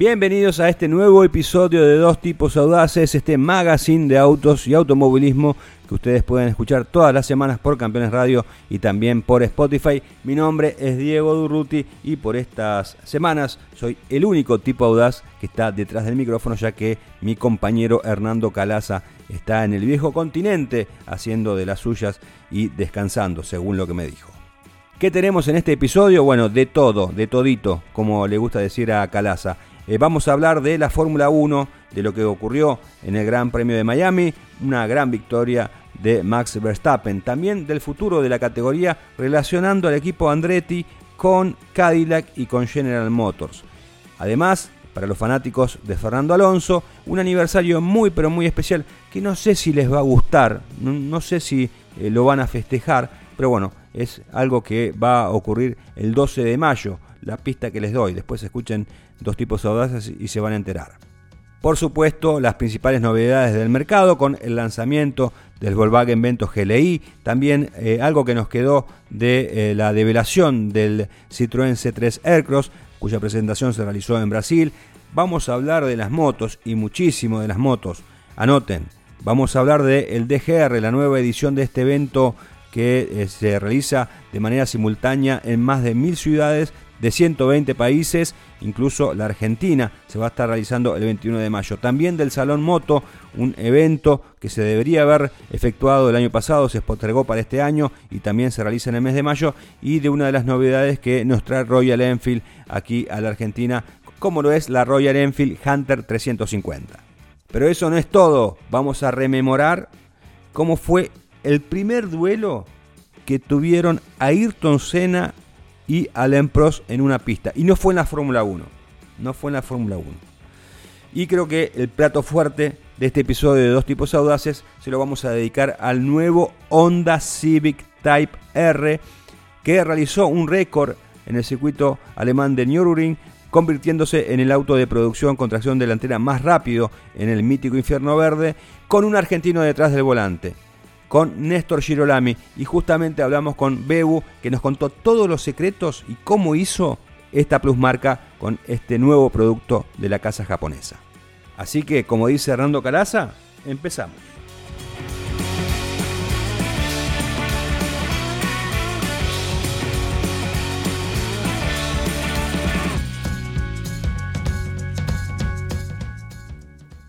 Bienvenidos a este nuevo episodio de Dos Tipos Audaces, este magazine de autos y automovilismo que ustedes pueden escuchar todas las semanas por Campeones Radio y también por Spotify. Mi nombre es Diego Durruti y por estas semanas soy el único tipo audaz que está detrás del micrófono ya que mi compañero Hernando Calaza está en el viejo continente haciendo de las suyas y descansando, según lo que me dijo. ¿Qué tenemos en este episodio? Bueno, de todo, de todito, como le gusta decir a Calaza. Eh, vamos a hablar de la Fórmula 1, de lo que ocurrió en el Gran Premio de Miami, una gran victoria de Max Verstappen, también del futuro de la categoría relacionando al equipo Andretti con Cadillac y con General Motors. Además, para los fanáticos de Fernando Alonso, un aniversario muy pero muy especial que no sé si les va a gustar, no, sé si eh, lo van a festejar, pero bueno, es algo que va a ocurrir el 12 de mayo la pista que les doy. Después escuchen dos tipos audaces y se van a enterar. Por supuesto, las principales novedades del mercado con el lanzamiento del Volkswagen Vento GLI, también eh, algo que nos quedó de eh, la develación del Citroën C3 Aircross, cuya presentación se realizó en Brasil. Vamos a hablar de las motos y muchísimo de las motos. Anoten, vamos a hablar del DGR, la nueva edición de este evento que eh, se realiza de manera simultánea en más de mil ciudades de 120 países, incluso la Argentina se va a estar realizando el 21 de mayo. También del Salón Moto, un evento que se debería haber efectuado el año pasado, se postergó para este año y también se realiza en el mes de mayo. Y de una de las novedades que nos trae Royal Enfield aquí a la Argentina, como lo es la Royal Enfield Hunter 350. Pero eso no es todo, vamos a rememorar cómo fue el primer duelo que tuvieron Ayrton Senna y Alain Prost en una pista. Y no fue en la Fórmula 1. No fue en la Fórmula 1. Y creo que el plato fuerte de este episodio de Dos Tipos Audaces se lo vamos a dedicar al nuevo Honda Civic Type R que realizó un récord en el circuito alemán de Nürburgring convirtiéndose en el auto de producción con tracción delantera más rápido en el mítico infierno verde, con un argentino detrás del volante con Néstor Girolami y justamente hablamos con Bebu que nos contó todos los secretos y cómo hizo esta plusmarca con este nuevo producto de la casa japonesa. Así que, como dice Hernando Calaza, empezamos.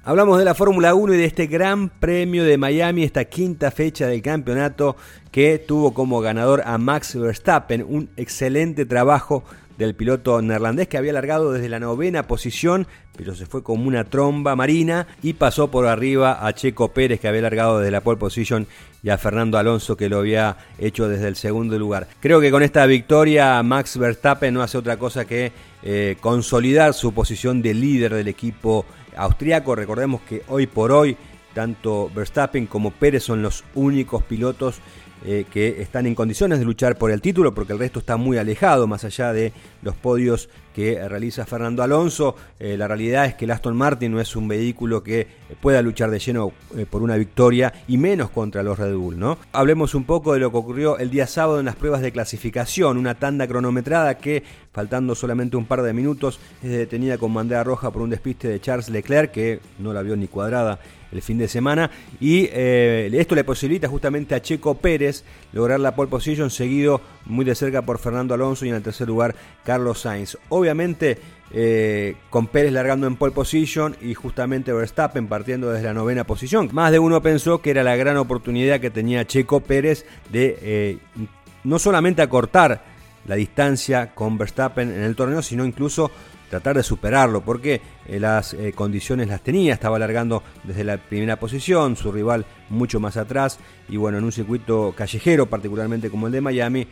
Hablamos de la Fórmula 1 y de este Gran Premio de Miami, esta quinta fecha del campeonato que tuvo como ganador a Max Verstappen, un excelente trabajo del piloto neerlandés que había largado desde la novena posición, pero se fue como una tromba marina y pasó por arriba a Checo Pérez que había largado desde la pole position y a Fernando Alonso que lo había hecho desde el segundo lugar. Creo que con esta victoria Max Verstappen no hace otra cosa que eh, consolidar su posición de líder del equipo austriaco. Recordemos que hoy por hoy tanto Verstappen como Pérez son los únicos pilotos eh, que están en condiciones de luchar por el título, porque el resto está muy alejado, más allá de los podios que realiza Fernando Alonso. Eh, la realidad es que el Aston Martin no es un vehículo que pueda luchar de lleno eh, por una victoria y menos contra los Red Bull. ¿no? Hablemos un poco de lo que ocurrió el día sábado en las pruebas de clasificación, una tanda cronometrada que, faltando solamente un par de minutos, es detenida con bandera roja por un despiste de Charles Leclerc, que no la vio ni cuadrada el fin de semana. Y eh, esto le posibilita justamente a Checo Pérez lograr la pole position, seguido muy de cerca por Fernando Alonso y en el tercer lugar Carlos Sainz. Obviamente eh, con Pérez largando en pole position y justamente Verstappen partiendo desde la novena posición. Más de uno pensó que era la gran oportunidad que tenía Checo Pérez de eh, no solamente acortar la distancia con Verstappen en el torneo, sino incluso tratar de superarlo, porque eh, las eh, condiciones las tenía, estaba largando desde la primera posición, su rival mucho más atrás, y bueno, en un circuito callejero, particularmente como el de Miami,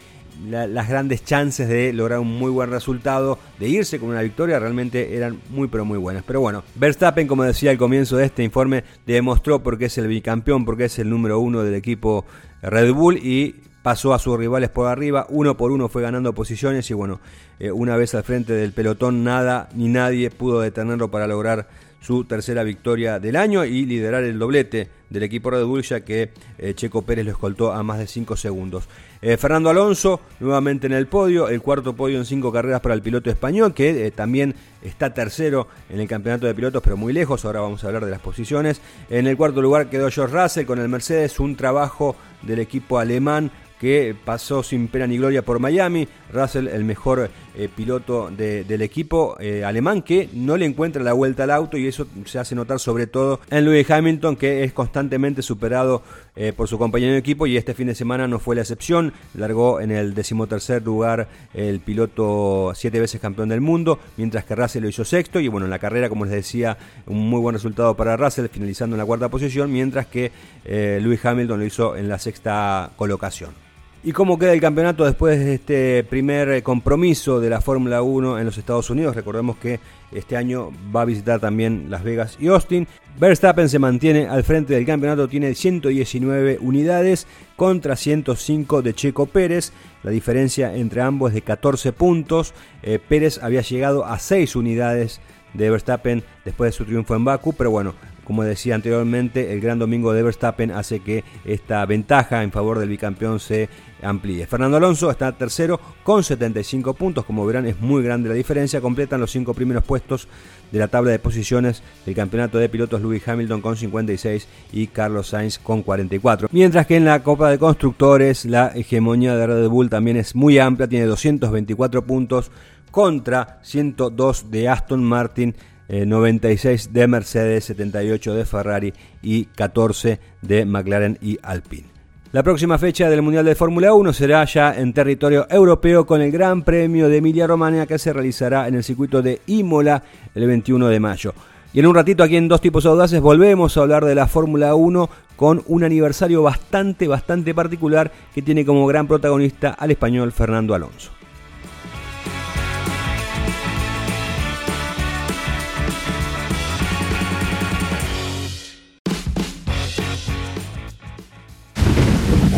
las grandes chances de lograr un muy buen resultado, de irse con una victoria, realmente eran muy pero muy buenas. Pero bueno, Verstappen, como decía al comienzo de este informe, demostró porque es el bicampeón, porque es el número uno del equipo Red Bull y pasó a sus rivales por arriba, uno por uno fue ganando posiciones y bueno, eh, una vez al frente del pelotón nada ni nadie pudo detenerlo para lograr su tercera victoria del año y liderar el doblete del equipo Red Bull, ya que eh, Checo Pérez lo escoltó a más de 5 segundos. Eh, Fernando Alonso, nuevamente en el podio, el cuarto podio en 5 carreras para el piloto español, que también está tercero en el campeonato de pilotos, pero muy lejos. Ahora vamos a hablar de las posiciones. En el cuarto lugar quedó George Russell con el Mercedes, un trabajo del equipo alemán que pasó sin pena ni gloria por Miami. Russell, el mejor eh, piloto del equipo eh, alemán, que no le encuentra la vuelta al auto y eso se hace notar sobre todo en Lewis Hamilton, que es constantemente superado eh, por su compañero de equipo y este fin de semana no fue la excepción. Largó en el decimotercer lugar el piloto siete veces campeón del mundo, mientras que Russell lo hizo sexto y bueno, en la carrera, como les decía, un muy buen resultado para Russell, finalizando en la cuarta posición, mientras que Lewis Hamilton lo hizo en la sexta colocación. ¿Y cómo queda el campeonato después de este primer eh, compromiso de la Fórmula 1 en los Estados Unidos? Recordemos que este año va a visitar también Las Vegas y Austin. Verstappen se mantiene al frente del campeonato, tiene 119 unidades contra 105 de Checo Pérez. La diferencia entre ambos es de 14 puntos. Eh, Pérez había llegado a 6 unidades de Verstappen después de su triunfo en Baku, pero bueno, como decía anteriormente, el gran domingo de Verstappen hace que esta ventaja en favor del bicampeón se amplíe. Fernando Alonso está tercero con 75 puntos, como verán es muy grande la diferencia, completan los cinco primeros puestos de la tabla de posiciones del campeonato de pilotos Lewis Hamilton con 56 y Carlos Sainz con 44. Mientras que en la Copa de Constructores la hegemonía de Red Bull también es muy amplia, tiene 224 puntos contra 102 de Aston Martin 96 eh, de Mercedes, 78 de Ferrari y 14 de McLaren y Alpine. La próxima fecha del Mundial de Fórmula 1 será ya en territorio europeo con el Gran Premio de Emilia Romagna que se realizará en el circuito de Imola el 21 de mayo. Y en un ratito aquí en Dos Tipos Audaces volvemos a hablar de la Fórmula 1 con un aniversario bastante, bastante particular que tiene como gran protagonista al español Fernando Alonso.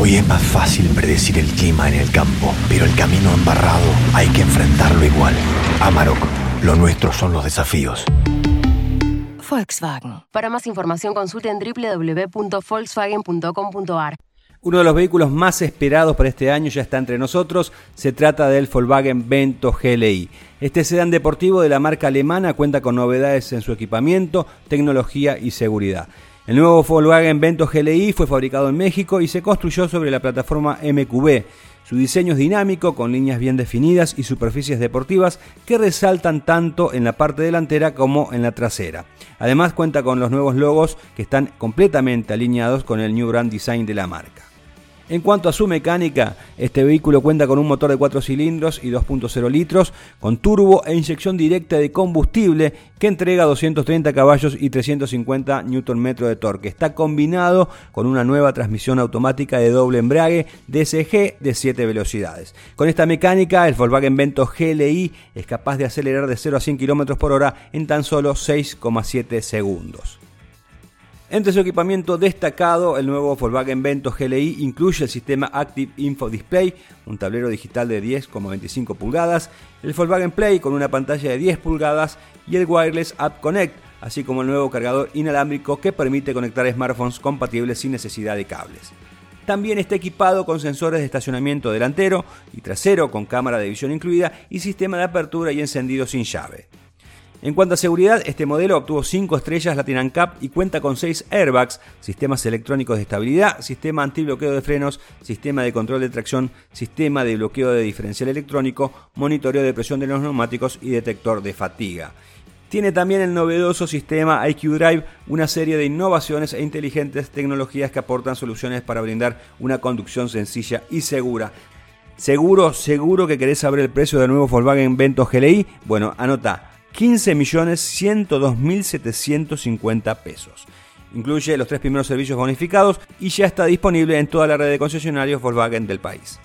Hoy es más fácil predecir el clima en el campo, pero el camino embarrado hay que enfrentarlo igual. Amarok, lo nuestro son los desafíos. Volkswagen. Para más información consulten www.volkswagen.com.ar. Uno de los vehículos más esperados para este año ya está entre nosotros. Se trata del Volkswagen Vento GLI. Este sedán deportivo de la marca alemana cuenta con novedades en su equipamiento, tecnología y seguridad. El nuevo Volkswagen Vento GLI fue fabricado en México y se construyó sobre la plataforma MQB. Su diseño es dinámico, con líneas bien definidas y superficies deportivas que resaltan tanto en la parte delantera como en la trasera. Además cuenta con los nuevos logos que están completamente alineados con el New Brand Design de la marca. En cuanto a su mecánica, este vehículo cuenta con un motor de 4 cilindros y 2.0 litros, con turbo e inyección directa de combustible que entrega 230 caballos y 350 Nm de torque. Está combinado con una nueva transmisión automática de doble embrague DSG de 7 velocidades. Con esta mecánica, el Volkswagen Vento GLI es capaz de acelerar de 0 a 100 km por hora en tan solo 6,7 segundos. Entre su equipamiento destacado, el nuevo Volkswagen Vento GLI incluye el sistema Active Info Display, un tablero digital de 10,25 pulgadas, el Volkswagen Play con una pantalla de 10 pulgadas y el Wireless App Connect, así como el nuevo cargador inalámbrico que permite conectar smartphones compatibles sin necesidad de cables. También está equipado con sensores de estacionamiento delantero y trasero con cámara de visión incluida y sistema de apertura y encendido sin llave. En cuanto a seguridad, este modelo obtuvo 5 estrellas Latin Cup y cuenta con 6 airbags, sistemas electrónicos de estabilidad, sistema antibloqueo de frenos, sistema de control de tracción, sistema de bloqueo de diferencial electrónico, monitoreo de presión de los neumáticos y detector de fatiga. Tiene también el novedoso sistema IQ Drive, una serie de innovaciones e inteligentes tecnologías que aportan soluciones para brindar una conducción sencilla y segura. Seguro, seguro que querés saber el precio del nuevo Volkswagen Vento GLI. Bueno, anota 15.102.750 pesos. Incluye los tres primeros servicios bonificados y ya está disponible en toda la red de concesionarios Volkswagen del país.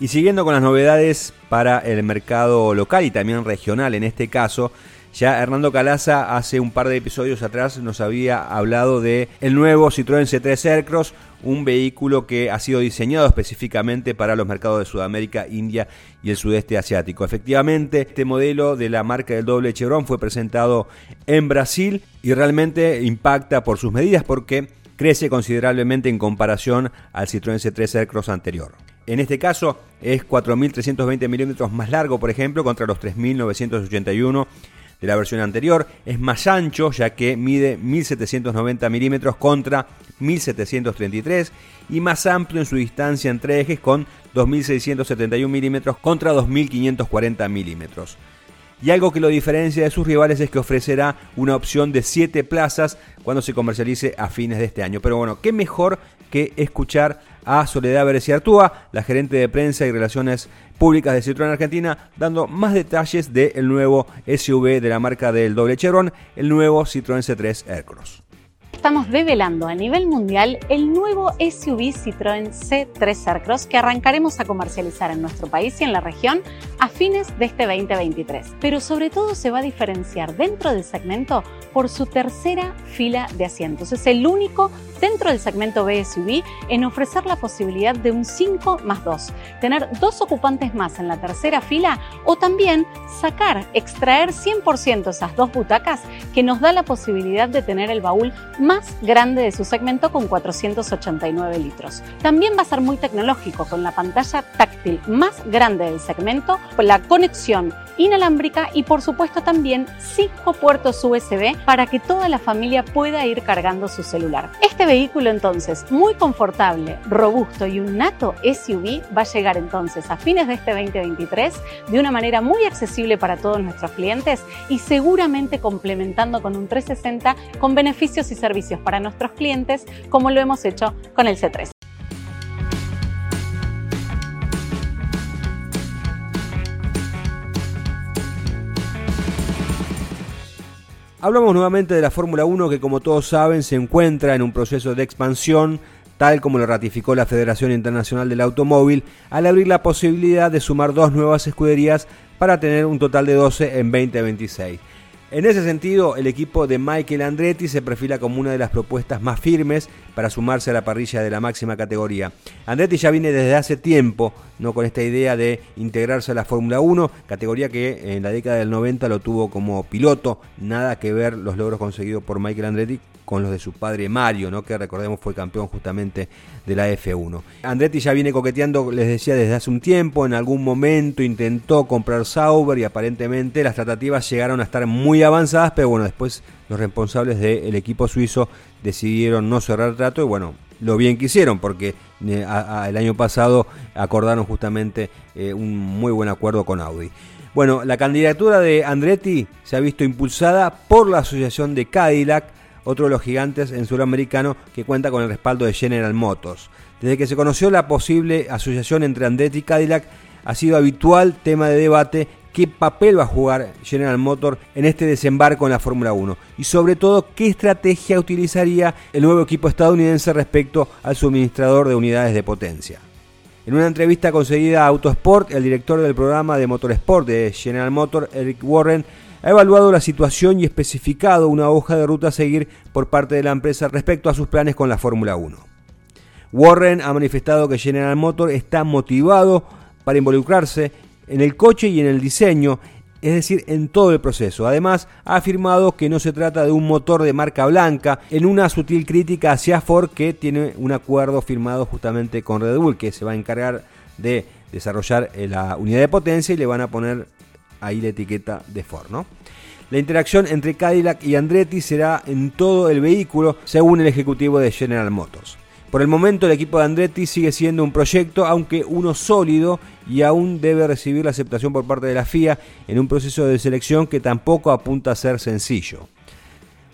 Y siguiendo con las novedades para el mercado local y también regional en este caso, Ya Hernando Calaza hace un par de episodios atrás nos había hablado de el nuevo Citroën C3 Aircross, un vehículo que ha sido diseñado específicamente para los mercados de Sudamérica, India y el sudeste asiático. Efectivamente, este modelo de la marca del doble Chevron fue presentado en Brasil y realmente impacta por sus medidas porque crece considerablemente en comparación al Citroën C3 Aircross anterior. En este caso es 4.320 milímetros más largo, por ejemplo, contra los 3.981 de la versión anterior. Es más ancho, ya que mide 1.790 milímetros contra 1.733 y más amplio en su distancia entre ejes con 2.671 milímetros contra 2.540 milímetros. Y algo que lo diferencia de sus rivales es que ofrecerá una opción de 7 plazas cuando se comercialice a fines de este año. Pero bueno, qué mejor que escuchar a Soledad Artúa, la gerente de prensa y relaciones públicas de Citroën Argentina, dando más detalles del nuevo SUV de la marca del doble Chevron, el nuevo Citroën C3 Aircross estamos develando a nivel mundial el nuevo SUV Citroën C3 Aircross que arrancaremos a comercializar en nuestro país y en la región a fines de este 2023. Pero sobre todo se va a diferenciar dentro del segmento por su tercera fila de asientos. Es el único dentro del segmento BSUV en ofrecer la posibilidad de un 5 más 2, tener dos ocupantes más en la tercera fila o también sacar, extraer 100% esas dos butacas que nos da la posibilidad de tener el baúl más grande de su segmento con 489 litros. También va a ser muy tecnológico con la pantalla táctil más grande del segmento, la conexión inalámbrica y por supuesto también 5 puertos USB para que toda la familia pueda ir cargando su celular. Este vehículo entonces muy confortable, robusto y un nato SUV va a llegar entonces a fines de este 2023 de una manera muy accesible para todos nuestros clientes y seguramente complementando con un 360 con beneficios y servicios para nuestros clientes como lo hemos hecho con el C3. Hablamos nuevamente de la Fórmula 1 que como todos saben se encuentra en un proceso de expansión, tal como lo ratificó la Federación Internacional del Automóvil al abrir la posibilidad de sumar dos nuevas escuderías para tener un total de 12 en 2026. En ese sentido, el equipo de Michael Andretti se perfila como una de las propuestas más firmes para sumarse a la parrilla de la máxima categoría. Andretti ya viene desde hace tiempo no con esta idea de integrarse a la Fórmula 1, categoría que en la década del 90 lo tuvo como piloto, nada que ver los logros conseguidos por Michael Andretti con los de su padre Mario, ¿no? que recordemos fue campeón justamente de la F1. Andretti ya viene coqueteando, les decía, desde hace un tiempo, en algún momento intentó comprar Sauber y aparentemente las tratativas llegaron a estar muy avanzadas, pero bueno, después los responsables del equipo suizo decidieron no cerrar el trato y bueno, lo bien que hicieron, porque eh, el año pasado acordaron justamente eh, un muy buen acuerdo con Audi. Bueno, la candidatura de Andretti se ha visto impulsada por la Asociación de Cadillac, otro de los gigantes en sudamericano que cuenta con el respaldo de General Motors. Desde que se conoció la posible asociación entre Andretti y Cadillac, ha sido habitual tema de debate qué papel va a jugar General Motors en este desembarco en la Fórmula 1 y sobre todo qué estrategia utilizaría el nuevo equipo estadounidense respecto al suministrador de unidades de potencia. En una entrevista concedida a Autosport, el director del programa de Motorsport de General Motors, Eric Warren, ha evaluado la situación y especificado una hoja de ruta a seguir por parte de la empresa respecto a sus planes con la Fórmula 1. Warren ha manifestado que General Motors está motivado para involucrarse en el coche y en el diseño, es decir, en todo el proceso. Además, ha afirmado que no se trata de un motor de marca blanca, en una sutil crítica hacia Ford que tiene un acuerdo firmado justamente con Red Bull, que se va a encargar de desarrollar eh, la unidad de potencia y le van a poner ahí la etiqueta de Ford, ¿no? La interacción entre Cadillac y Andretti será en todo el vehículo, según el ejecutivo de General Motors. Por el momento el equipo de Andretti sigue siendo un proyecto, aunque uno sólido y aún debe recibir la aceptación por parte de la FIA en un proceso de selección que tampoco apunta a ser sencillo.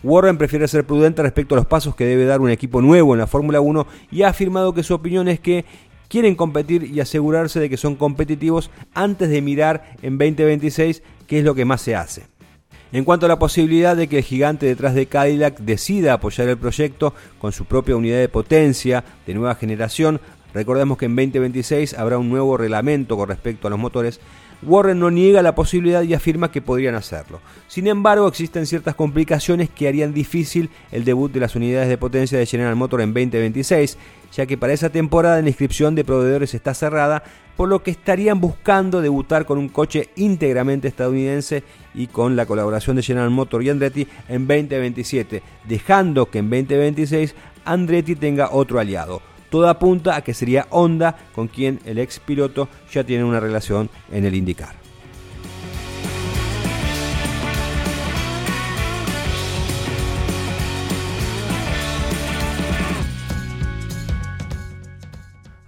Warren prefiere ser prudente respecto a los pasos que debe dar un equipo nuevo en la Fórmula 1 y ha afirmado que su opinión es que quieren competir y asegurarse de que son competitivos antes de mirar en 2026 qué es lo que más se hace. En cuanto a la posibilidad de que el gigante detrás de Cadillac decida apoyar el proyecto con su propia unidad de potencia de nueva generación, recordemos que en 2026 habrá un nuevo reglamento con respecto a los motores, Warren no niega la posibilidad y afirma que podrían hacerlo. Sin embargo, existen ciertas complicaciones que harían difícil el debut de las unidades de potencia de General Motors en 2026, ya que para esa temporada la inscripción de proveedores está cerrada, por lo que estarían buscando debutar con un coche íntegramente estadounidense y con la colaboración de General Motors y Andretti en 2027, dejando que en 2026 Andretti tenga otro aliado. Todo apunta a que sería Honda con quien el ex piloto ya tiene una relación en el IndyCar.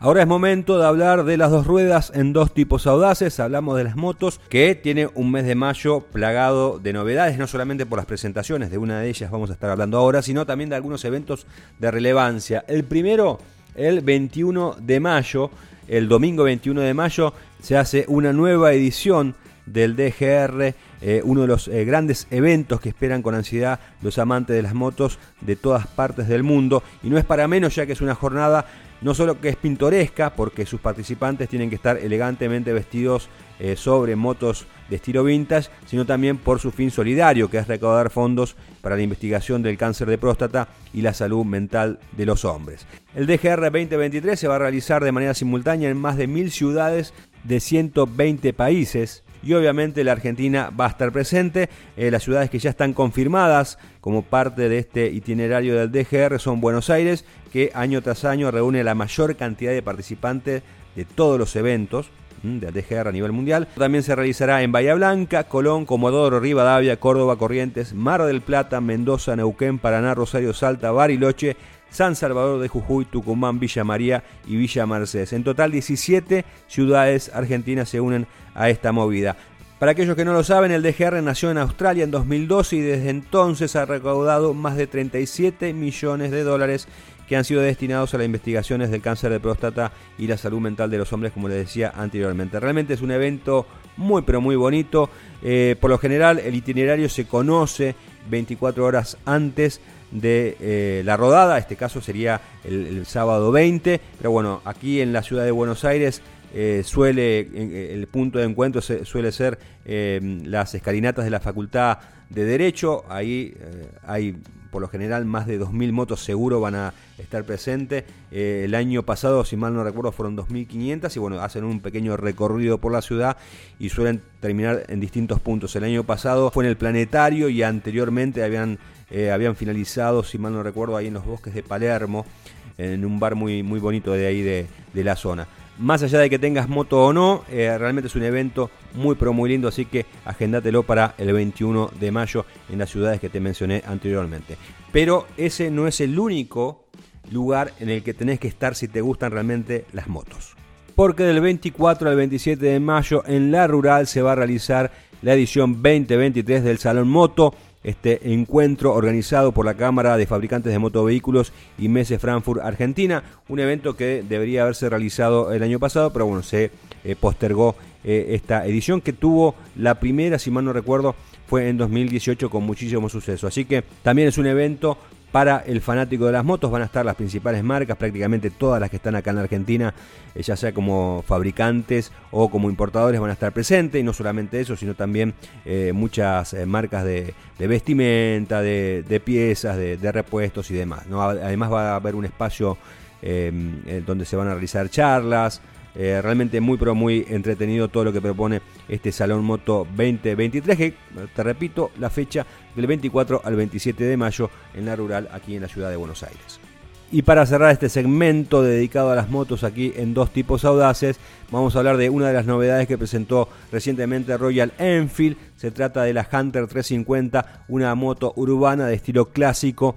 Ahora es momento de hablar de las dos ruedas en dos tipos audaces. Hablamos de las motos, que tiene un mes de mayo plagado de novedades, no solamente por las presentaciones, de una de ellas vamos a estar hablando ahora, sino también de algunos eventos de relevancia. El primero, el 21 de mayo, el domingo 21 de mayo, se hace una nueva edición del DGR, eh, uno de los eh, grandes eventos que esperan con ansiedad los amantes de las motos de todas partes del mundo. Y no es para menos ya que es una jornada no solo que es pintoresca, porque sus participantes tienen que estar elegantemente vestidos eh, sobre motos de estilo vintage, sino también por su fin solidario, que es recaudar fondos para la investigación del cáncer de próstata y la salud mental de los hombres. El DGR 2023 se va a realizar de manera simultánea en más de mil ciudades de 120 países y obviamente la Argentina va a estar presente. Eh, las ciudades que ya están confirmadas como parte de este itinerario del DGR son Buenos Aires, que año tras año reúne la mayor cantidad de participantes de todos los eventos del DGR a nivel mundial. También se realizará en Bahía Blanca, Colón, Comodoro, Rivadavia, Córdoba, Corrientes, Mar del Plata, Mendoza, Neuquén, Paraná, Rosario, Salta, Bariloche, San Salvador de Jujuy, Tucumán, Villa María y Villa Mercedes. En total 17 ciudades argentinas se unen a esta movida. Para aquellos que no lo saben, el DGR nació en Australia en 2012 y desde entonces ha recaudado más de 37 millones de dólares que han sido destinados a las investigaciones del cáncer de próstata y la salud mental de los hombres, como les decía anteriormente. Realmente es un evento muy pero muy bonito. Eh, por lo general el itinerario se conoce 24 horas antes de eh, la rodada, este caso sería el, sábado 20, pero bueno, aquí en la ciudad de Buenos Aires eh, suele, el punto de encuentro suele ser las escalinatas de la Facultad de Derecho, ahí hay por lo general más de 2.000 motos seguro van a estar presentes. Eh, el año pasado, si mal no recuerdo, fueron 2.500 y bueno, hacen un pequeño recorrido por la ciudad y suelen terminar en distintos puntos. El año pasado fue en el planetario y anteriormente habían, eh, habían finalizado, si mal no recuerdo, ahí en los bosques de Palermo, en un bar muy, muy bonito de ahí de la zona más allá de que tengas moto o no, eh, realmente es un evento muy pero muy lindo, así que agéndatelo para el 21 de mayo en las ciudades que te mencioné anteriormente. Pero ese no es el único lugar en el que tenés que estar si te gustan realmente las motos. Porque del 24 al 27 de mayo en la rural se va a realizar la edición 2023 del Salón Moto este encuentro organizado por la Cámara de Fabricantes de Motovehículos y Mese Frankfurt Argentina, un evento que debería haberse realizado el año pasado, pero bueno, se eh, postergó eh, esta edición que tuvo la primera, si mal no recuerdo, fue en 2018 con muchísimo suceso. Así que también es un evento para el fanático de las motos van a estar las principales marcas, prácticamente todas las que están acá en la Argentina, eh, ya sea como fabricantes o como importadores, van a estar presentes. Y no solamente eso, sino también eh, muchas eh, marcas de, vestimenta, de, piezas, de, repuestos y demás. Además va a haber un espacio donde se van a realizar charlas, eh, realmente muy pero muy entretenido todo lo que propone este Salón Moto 2023, que te repito, la fecha del 24 al 27 de mayo en la rural aquí en la ciudad de Buenos Aires. Y para cerrar este segmento dedicado a las motos aquí en dos tipos audaces, vamos a hablar de una de las novedades que presentó recientemente Royal Enfield. Se trata de la Hunter 350, una moto urbana de estilo clásico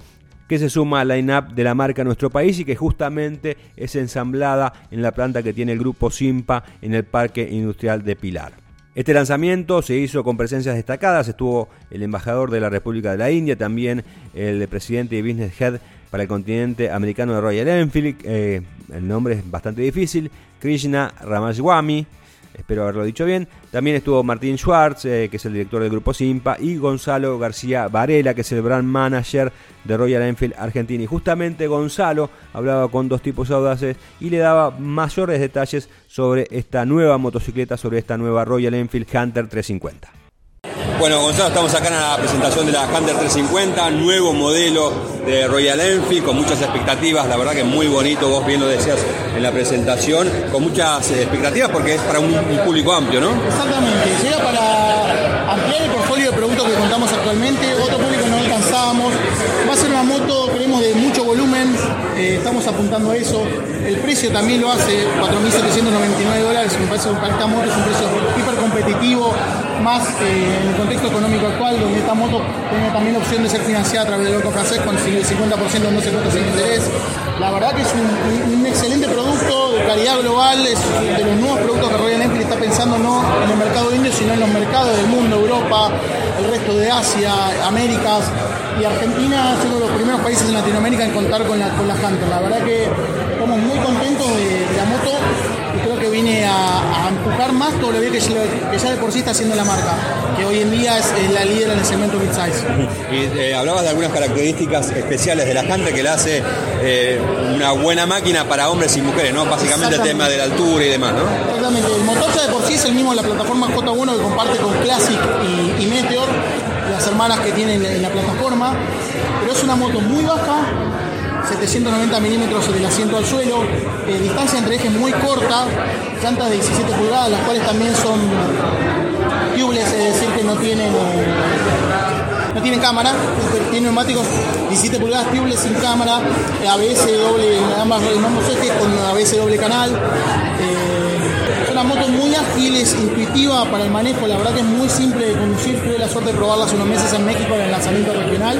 que se suma al line-up de la marca nuestro país y que justamente es ensamblada en la planta que tiene el grupo Simpa en el Parque Industrial de Pilar. Este lanzamiento se hizo con presencias destacadas, estuvo el embajador de la República de la India, también el presidente de Business Head para el continente americano de Royal Enfield, eh, el nombre es bastante difícil, Krishna Ramaswamy, espero haberlo dicho bien. También estuvo Martín Schwartz, eh, que es el director del grupo Simpa, y Gonzalo García Varela, que es el brand manager de Royal Enfield Argentina. Y justamente Gonzalo hablaba con dos tipos audaces y le daba mayores detalles sobre esta nueva motocicleta, sobre esta nueva Royal Enfield Hunter 350. Bueno, Gonzalo, estamos acá en la presentación de la Hunter 350, nuevo modelo de Royal Enfield, con muchas expectativas, la verdad que muy bonito, vos bien lo decías en la presentación, con muchas expectativas porque es para un, público amplio, ¿no? Exactamente, llega para ampliar el portfolio de productos que contamos actualmente, eh, estamos apuntando a eso, el precio también lo hace, 4.799 dólares, me parece que para esta moto es un precio hiper competitivo, más eh, en el contexto económico actual, donde esta moto tiene también la opción de ser financiada a través del Banco Francés con el 50% no se cuesta sin interés. La verdad que es un, excelente producto de calidad global, es de los nuevos productos que Royal Enfield está pensando no en el mercado indio, sino en los mercados del mundo, Europa, el resto de Asia, Américas y Argentina es uno de los primeros países en Latinoamérica en contar con la, con la Hunter. La verdad que estamos muy contentos de la moto creo que viene a, empujar más todo lo que, que ya de por sí está haciendo la marca, que hoy en día es, la líder en el segmento mid-size. Y eh, hablabas de algunas características especiales de la Hunter que la hace eh, una buena máquina para hombres y mujeres, ¿no? Básicamente el tema de la altura y demás, ¿no? Exactamente, el motor ya de por sí es el mismo de la plataforma J1 que comparte con Classic y, y Meteor, las hermanas que tienen en la plataforma, pero es una moto muy baja, 790 milímetros del asiento al suelo, eh, distancia entre ejes muy corta, llantas de 17 pulgadas, las cuales también son tubeless, es decir, que no tienen, no tienen cámara, tienen neumáticos 17 pulgadas tubeless sin cámara, ABS doble, ambas, ambos ejes con ABS doble canal. Eh, una moto muy ágil, es intuitiva para el manejo, la verdad que es muy simple de conducir, tuve la suerte de probarla hace unos meses en México en el lanzamiento regional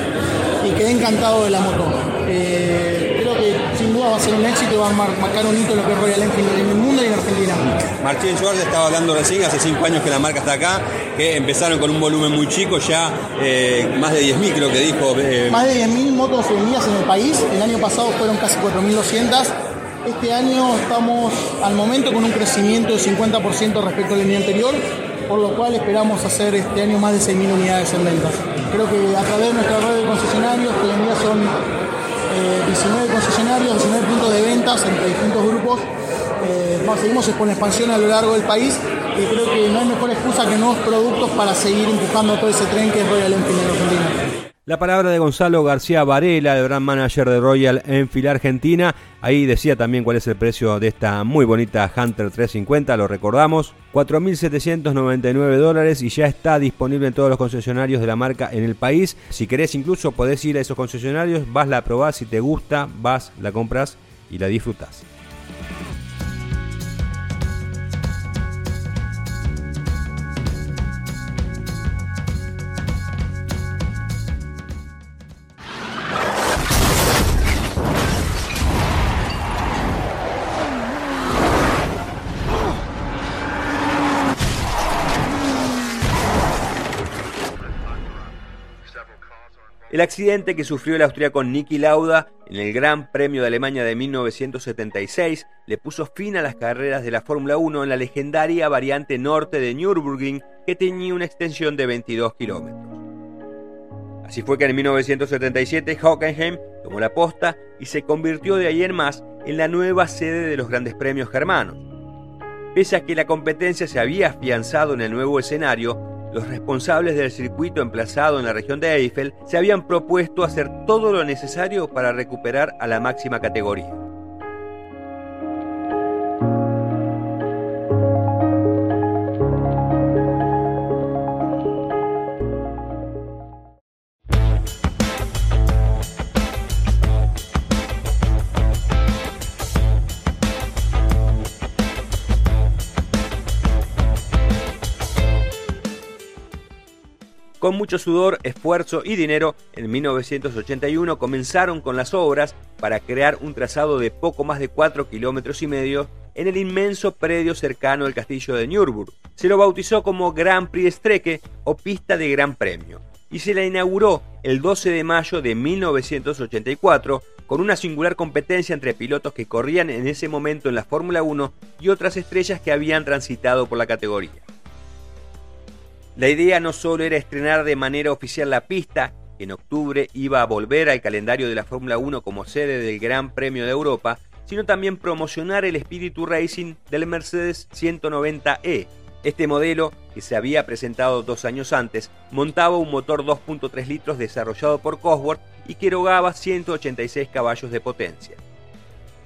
y quedé encantado de la moto. Eh, creo que sin duda va a ser un éxito y va a marcar un hito en lo que es Royal Enfield en el mundo y en Argentina. Martín Schwartz estaba hablando recién, hace cinco años que la marca está acá, que empezaron con un volumen muy chico, ya eh, más de 10.000 creo que dijo. Eh. Más de 10.000 motos vendidas en el país, el año pasado fueron casi 4.200. Este año estamos al momento con un crecimiento de 50% respecto al año anterior, por lo cual esperamos hacer este año más de 6.000 unidades en ventas. Creo que a través de nuestra red de concesionarios, que hoy en día son 19 eh, concesionarios, 19 puntos de ventas entre distintos grupos, eh, seguimos con expansión a lo largo del país y creo que no hay mejor excusa que nuevos productos para seguir empujando todo ese tren que es Royal Enfield en Argentina. La palabra de Gonzalo García Varela, el brand manager de Royal Enfield Argentina. Ahí decía también cuál es el precio de esta muy bonita Hunter 350, lo recordamos. 4.799 dólares y ya está disponible en todos los concesionarios de la marca en el país. Si querés incluso podés ir a esos concesionarios, vas, la probás, si te gusta, vas, la compras y la disfrutas. El accidente que sufrió el austríaco Niki Lauda en el Gran Premio de Alemania de 1976 le puso fin a las carreras de la Fórmula 1 en la legendaria variante norte de Nürburgring que tenía una extensión de 22 kilómetros. Así fue que en 1977 Hockenheim tomó la posta y se convirtió de ahí en más en la nueva sede de los grandes premios germanos. Pese a que la competencia se había afianzado en el nuevo escenario, los responsables del circuito emplazado en la región de Eiffel se habían propuesto hacer todo lo necesario para recuperar a la máxima categoría. Mucho sudor, esfuerzo y dinero, en 1981 comenzaron con las obras para crear un trazado de poco más de 4 kilómetros y medio en el inmenso predio cercano al castillo de Nürburgring. Se lo bautizó como Grand Prix Strecke o pista de Gran Premio y se la inauguró el 12 de mayo de 1984 con una singular competencia entre pilotos que corrían en ese momento en la Fórmula 1 y otras estrellas que habían transitado por la categoría. La idea no solo era estrenar de manera oficial la pista, que en octubre iba a volver al calendario de la Fórmula 1 como sede del Gran Premio de Europa, sino también promocionar el espíritu racing del Mercedes 190E. Este modelo, que se había presentado dos años antes, montaba un motor 2.3 litros desarrollado por Cosworth y que erogaba 186 caballos de potencia.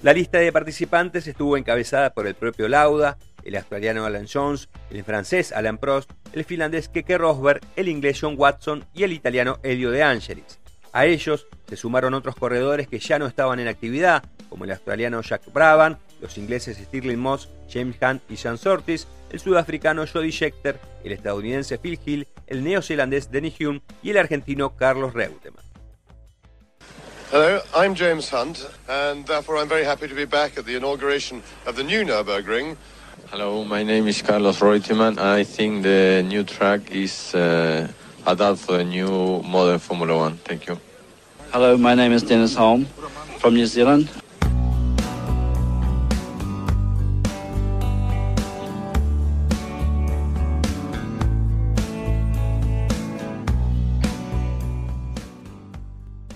La lista de participantes estuvo encabezada por el propio Lauda, el australiano Alan Jones, el francés Alan Prost, el finlandés Keke Rosberg, el inglés John Watson y el italiano Elio De Angelis. A ellos se sumaron otros corredores que ya no estaban en actividad, como el australiano Jack Brabham, los ingleses Stirling Moss, James Hunt y Sean Sortis, el sudafricano Jody Scheckter, el estadounidense Phil Hill, el neozelandés Denny Hume y el argentino Carlos Reutemann. Hello, I'm James Hunt, and therefore I'm very happy to be back at the inauguration of the new Nürburgring. Hello, my name is Carlos Reutemann. I think the new track is uh, adapted for the new modern Formula One. Thank you. Hello, my name is Dennis Holm from New Zealand.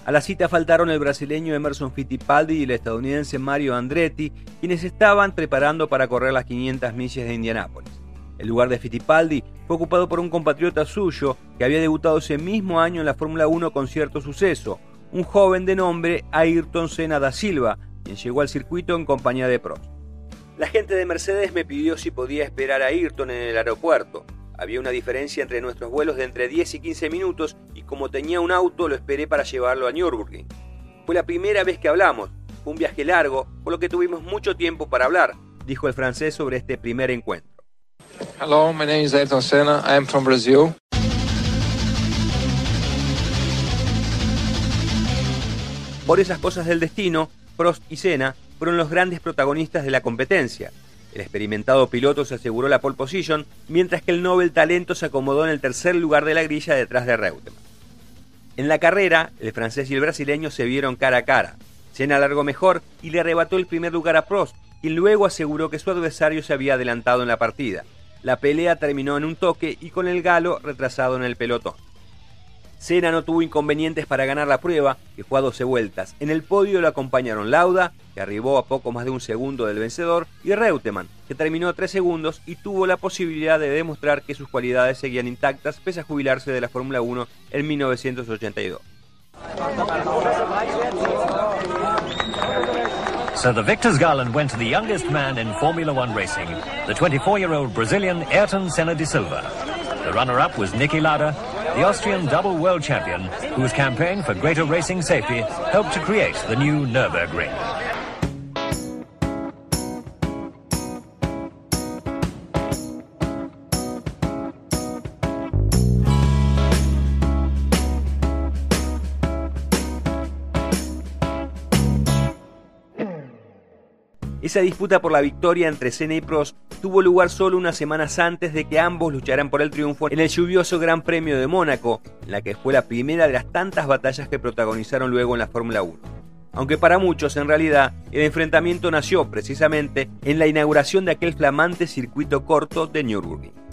A la cita faltaron el brasileño Emerson Fittipaldi y el estadounidense Mario Andretti, quienes estaban preparando para correr las 500 millas de Indianápolis. El lugar de Fittipaldi fue ocupado por un compatriota suyo que había debutado ese mismo año en la Fórmula 1 con cierto suceso, un joven de nombre Ayrton Senna da Silva, quien llegó al circuito en compañía de Prost. La gente de Mercedes me pidió si podía esperar a Ayrton en el aeropuerto. Había una diferencia entre nuestros vuelos de entre 10 y 15 minutos y como tenía un auto lo esperé para llevarlo a Nürburgring. Fue la primera vez que hablamos, fue un viaje largo, por lo que tuvimos mucho tiempo para hablar, dijo el francés sobre este primer encuentro. Hello, my name is Ayrton Senna. I am from Brazil. Por esas cosas del destino, Prost y Senna fueron los grandes protagonistas de la competencia. El experimentado piloto se aseguró la pole position, mientras que el Nobel talento se acomodó en el tercer lugar de la grilla detrás de Reutemann. En la carrera, el francés y el brasileño se vieron cara a cara. Senna largó mejor y le arrebató el primer lugar a Prost, quien luego aseguró que su adversario se había adelantado en la partida. La pelea terminó en un toque y con el galo retrasado en el pelotón. Senna no tuvo inconvenientes para ganar la prueba, que fue a 12 vueltas. En el podio lo acompañaron Lauda, que arribó a poco más de un segundo del vencedor, y Reutemann, que terminó a 3 segundos y tuvo la posibilidad de demostrar que sus cualidades seguían intactas pese a jubilarse de la Fórmula 1 en 1982. So the Victor's Garland went to the youngest man in Formula One racing, the 24-year-old Brazilian Ayrton Senna de Silva. The runner-up was Niki Lauda, the Austrian double world champion, whose campaign for greater racing safety helped to create the new Nürburgring. Esa disputa por la victoria entre Senna y Prost tuvo lugar solo unas semanas antes de que ambos lucharan por el triunfo en el lluvioso Gran Premio de Mónaco, en la que fue la primera de las tantas batallas que protagonizaron luego en la Fórmula 1. Aunque para muchos en realidad el enfrentamiento nació precisamente en la inauguración de aquel flamante circuito corto de Nürburgring.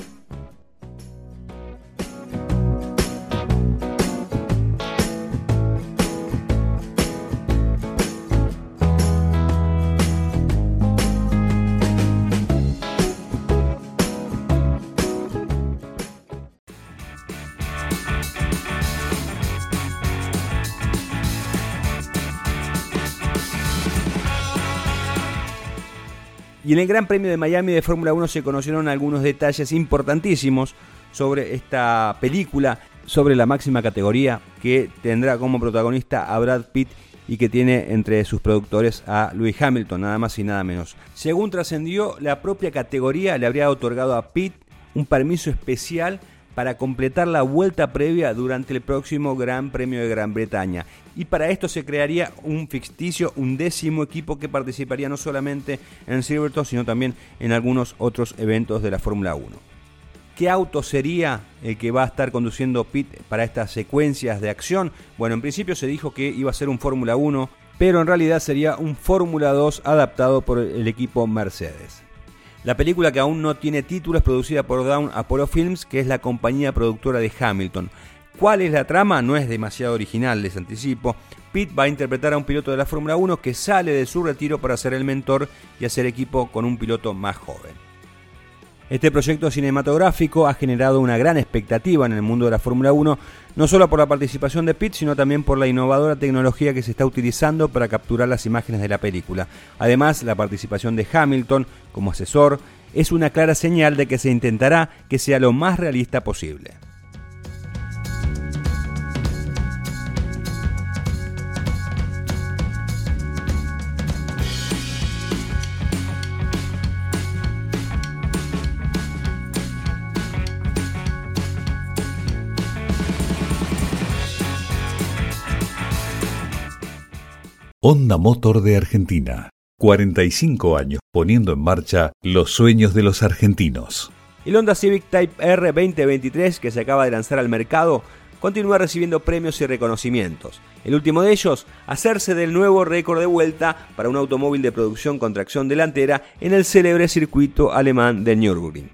En el Gran Premio de Miami de Fórmula 1 se conocieron algunos detalles importantísimos sobre esta película, sobre la máxima categoría que tendrá como protagonista a Brad Pitt y que tiene entre sus productores a Louis Hamilton, nada más y nada menos. Según trascendió, la propia categoría le habría otorgado a Pitt un permiso especial para completar la vuelta previa durante el próximo Gran Premio de Gran Bretaña. Y para esto se crearía un ficticio, un décimo equipo que participaría no solamente en Silverstone, sino también en algunos otros eventos de la Fórmula 1. ¿Qué auto sería el que va a estar conduciendo Pitt para estas secuencias de acción? Bueno, en principio se dijo que iba a ser un Fórmula 1 pero en realidad sería un Fórmula 2 adaptado por el equipo Mercedes. La película que aún no tiene título es producida por Down Apollo Films, que es la compañía productora de Hamilton. ¿Cuál es la trama? No es demasiado original, les anticipo. Pete va a interpretar a un piloto de la Fórmula 1 que sale de su retiro para ser el mentor y hacer equipo con un piloto más joven. Este proyecto cinematográfico ha generado una gran expectativa en el mundo de la Fórmula 1, no solo por la participación de Pitt, sino también por la innovadora tecnología que se está utilizando para capturar las imágenes de la película. Además, la participación de Hamilton como asesor es una clara señal de que se intentará que sea lo más realista posible. Honda Motor de Argentina. 45 años poniendo en marcha los sueños de los argentinos. El Honda Civic Type R 2023 que se acaba de lanzar al mercado continúa recibiendo premios y reconocimientos. El último de ellos, hacerse del nuevo récord de vuelta para un automóvil de producción con tracción delantera en el célebre circuito alemán de Nürburgring.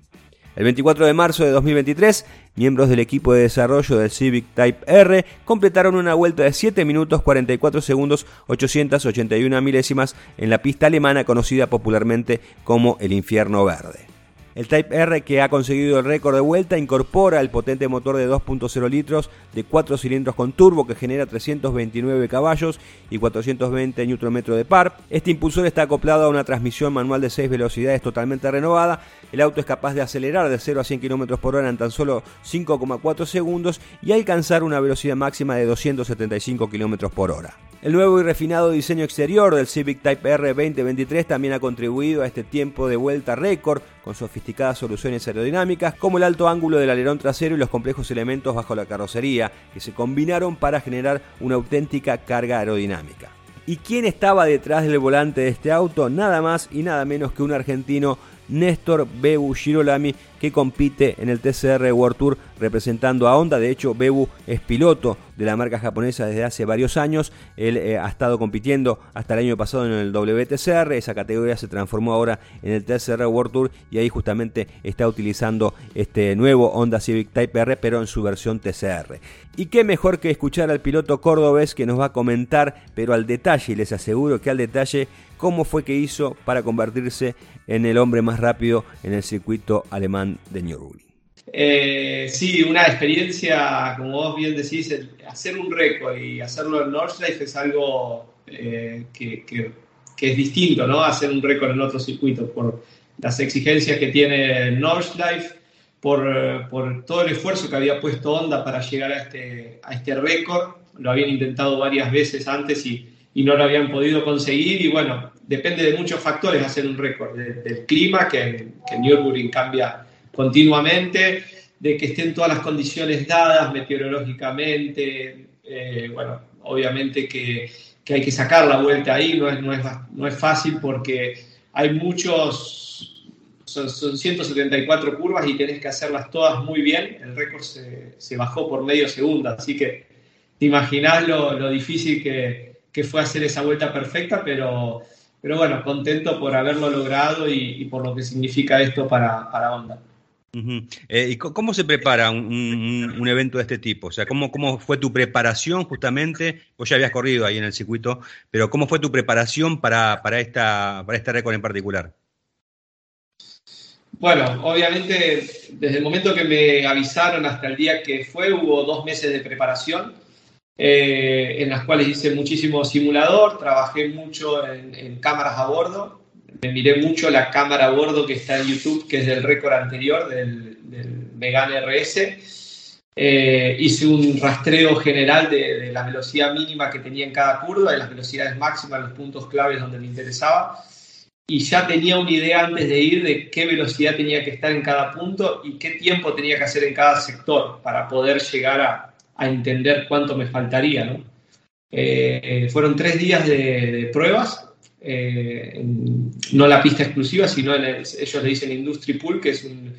El 24 de marzo de 2023, miembros del equipo de desarrollo del Civic Type R completaron una vuelta de 7 minutos 44 segundos 881 milésimas en la pista alemana conocida popularmente como el Infierno Verde. El Type R que ha conseguido el récord de vuelta incorpora el potente motor de 2.0 litros de 4 cilindros con turbo que genera 329 caballos y 420 Nm de par. Este impulsor está acoplado a una transmisión manual de 6 velocidades totalmente renovada. El auto es capaz de acelerar de 0 a 100 km por hora en tan solo 5,4 segundos y alcanzar una velocidad máxima de 275 km por hora. El nuevo y refinado diseño exterior del Civic Type R 2023 también ha contribuido a este tiempo de vuelta récord con sofisticadas soluciones aerodinámicas como el alto ángulo del alerón trasero y los complejos elementos bajo la carrocería que se combinaron para generar una auténtica carga aerodinámica. ¿Y quién estaba detrás del volante de este auto? Nada más y nada menos que un argentino Néstor Bebu Girolami, que compite en el TCR World Tour representando a Honda. De hecho, Bebu es piloto de la marca japonesa desde hace varios años. Él eh, ha estado compitiendo hasta el año pasado en el WTCR. Esa categoría se transformó ahora en el TCR World Tour y ahí justamente está utilizando este nuevo Honda Civic Type R, pero en su versión TCR. Y qué mejor que escuchar al piloto cordobés que nos va a comentar, pero al detalle, y les aseguro que al detalle, cómo fue que hizo para convertirse en el hombre más rápido en el circuito alemán de Nürburgring. Eh, sí, una experiencia, como vos bien decís, hacer un récord y hacerlo en Nordschleife es algo eh, que, es distinto, ¿no? Hacer un récord en otro circuito por las exigencias que tiene Nordschleife, por, por, todo el esfuerzo que había puesto Honda para llegar a este, a este récord. Lo habían intentado varias veces antes y, y no lo habían podido conseguir y bueno, depende de muchos factores hacer un récord, del clima, que, que Nürburgring cambia continuamente, de que estén todas las condiciones dadas meteorológicamente, eh, bueno, obviamente que, que, hay que sacar la vuelta ahí, no es, no es, no es fácil porque hay muchos, son, 174 curvas y tenés que hacerlas todas muy bien, el récord se, se bajó por medio segundo, así que te imaginás lo, lo difícil que, que fue hacer esa vuelta perfecta, pero pero bueno, contento por haberlo logrado y, por lo que significa esto para, para Honda. Eh, ¿Y cómo se prepara un, evento de este tipo? O sea, ¿cómo, ¿cómo fue tu preparación justamente? Vos ya habías corrido ahí en el circuito, pero ¿cómo fue tu preparación para, para, esta, para este récord en particular? Bueno, obviamente desde el momento que me avisaron hasta el día que fue, hubo dos meses de preparación eh, en las cuales hice muchísimo simulador, trabajé mucho en, cámaras a bordo, me miré mucho la cámara a bordo que está en YouTube, que es del récord anterior, del, del RS. Eh, hice un rastreo general de, la velocidad mínima que tenía en cada curva, de las velocidades máximas, los puntos claves donde me interesaba. Y ya tenía una idea antes de ir de qué velocidad tenía que estar en cada punto y qué tiempo tenía que hacer en cada sector para poder llegar a, a entender cuánto me faltaría. ¿no? Eh, fueron tres días de, pruebas, eh, no la pista exclusiva, sino en ellos le dicen Industry Pool, que es un,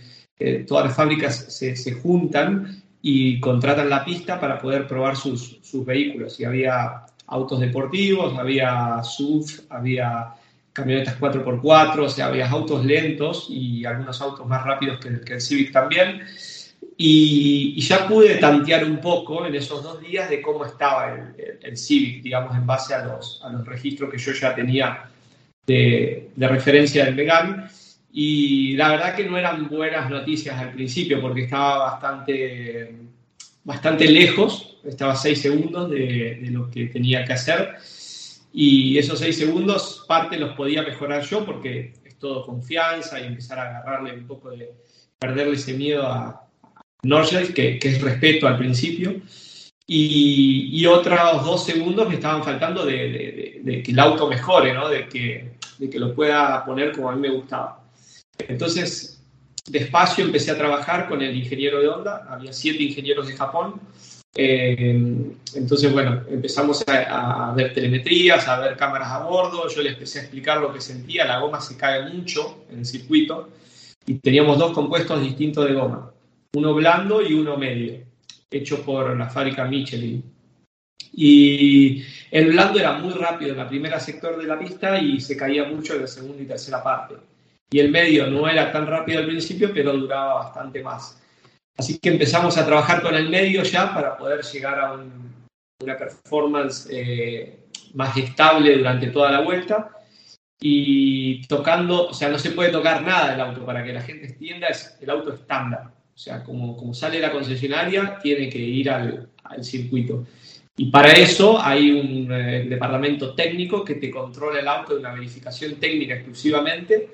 todas las fábricas se, se, juntan y contratan la pista para poder probar sus, sus, vehículos. Y había autos deportivos, había SUV, había camionetas 4x4, o sea, había autos lentos y algunos autos más rápidos que, el Civic también. Y, ya pude tantear un poco en esos dos días de cómo estaba el, Civic, digamos, en base a los, a los registros que yo ya tenía de, de referencia del Megane. Y la verdad que no eran buenas noticias al principio porque estaba bastante, bastante lejos, estaba a 6 segundos de, de, lo que tenía que hacer. Y esos 6 segundos, parte los podía mejorar yo porque es todo confianza y empezar a agarrarle un poco de perderle ese miedo a, Northlight, que, que, es respeto al principio. Y, y, otros dos segundos me estaban faltando de, de, de, que el auto mejore, ¿no? de, que, de que lo pueda poner como a mí me gustaba. Entonces, despacio empecé a trabajar con el ingeniero de Honda, había siete ingenieros de Japón. Eh, entonces, bueno, empezamos a, ver telemetrías, a ver cámaras a bordo, yo le empecé a explicar lo que sentía, la goma se cae mucho en el circuito y teníamos dos compuestos distintos de goma, uno blando y uno medio, hecho por la fábrica Michelin. Y el blando era muy rápido en la primera sector de la pista y se caía mucho en la segunda y tercera parte y el medio no era tan rápido al principio, pero duraba bastante más. Así que empezamos a trabajar con el medio ya para poder llegar a una performance eh, más estable durante toda la vuelta. Y tocando, o sea, no se puede tocar nada del auto, para que la gente entienda, es el auto estándar. O sea, como, como sale la concesionaria, tiene que ir al, al circuito. Y para eso hay un eh, departamento técnico que te controla el auto de una verificación técnica exclusivamente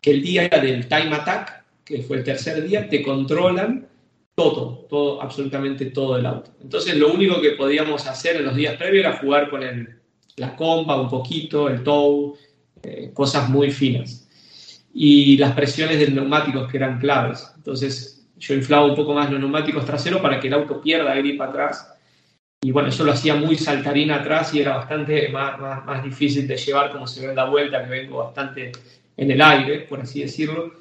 que el día del time attack, que fue el tercer día, te controlan todo, todo, absolutamente todo el auto. Entonces lo único que podíamos hacer en los días previos era jugar con el, la compa un poquito, el tow, eh, cosas muy finas. Y las presiones del neumáticos que eran claves. Entonces yo inflaba un poco más los neumáticos traseros para que el auto pierda grip atrás. Y bueno, eso lo hacía muy saltarín atrás y era bastante más, más, más difícil de llevar, como se ve en la vuelta, que vengo bastante en el aire, por así decirlo.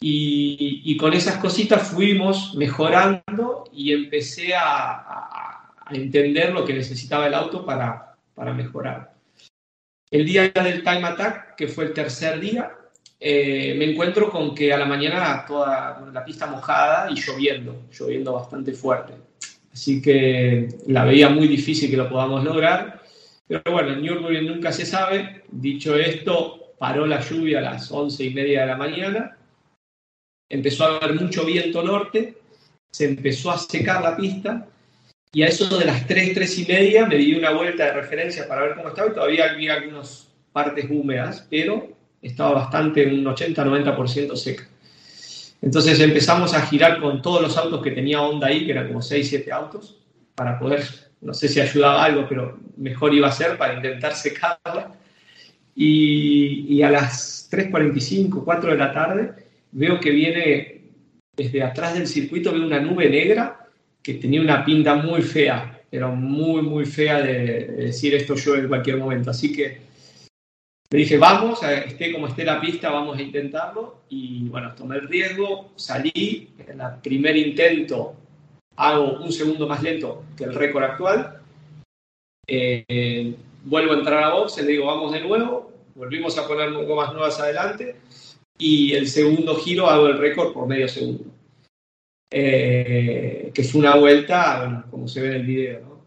Y, con esas cositas fuimos mejorando y empecé a, entender lo que necesitaba el auto para, para, mejorar. El día del Time Attack, que fue el tercer día, eh, me encuentro con que a la mañana toda la pista mojada y lloviendo, lloviendo bastante fuerte. Así que la veía muy difícil que lo podamos lograr. Pero bueno, en Nürburgring nunca se sabe. Dicho esto, paró la lluvia a las once y media de la mañana, empezó a haber mucho viento norte, se empezó a secar la pista y a eso de las 3, 3 y media me di una vuelta de referencia para ver cómo estaba y todavía había algunas partes húmedas, pero estaba bastante, un 80-90% seca. Entonces empezamos a girar con todos los autos que tenía Honda ahí, que eran como 6, 7 autos, para poder, no sé si ayudaba algo, pero mejor iba a ser para intentar secarla. Y, a las 3.45, 4 de la tarde, veo que viene desde atrás del circuito, veo una nube negra que tenía una pinta muy fea, pero muy, muy fea de, decir esto yo en cualquier momento. Así que le dije, vamos, esté como esté la pista, vamos a intentarlo. Y bueno, tomé el riesgo, salí, en el primer intento hago un segundo más lento que el récord actual. Eh, vuelvo a entrar a box, le digo, vamos de nuevo, volvimos a poner gomas nuevas adelante y el segundo giro hago el récord por medio segundo. Eh, que fue una vuelta, como se ve en el video,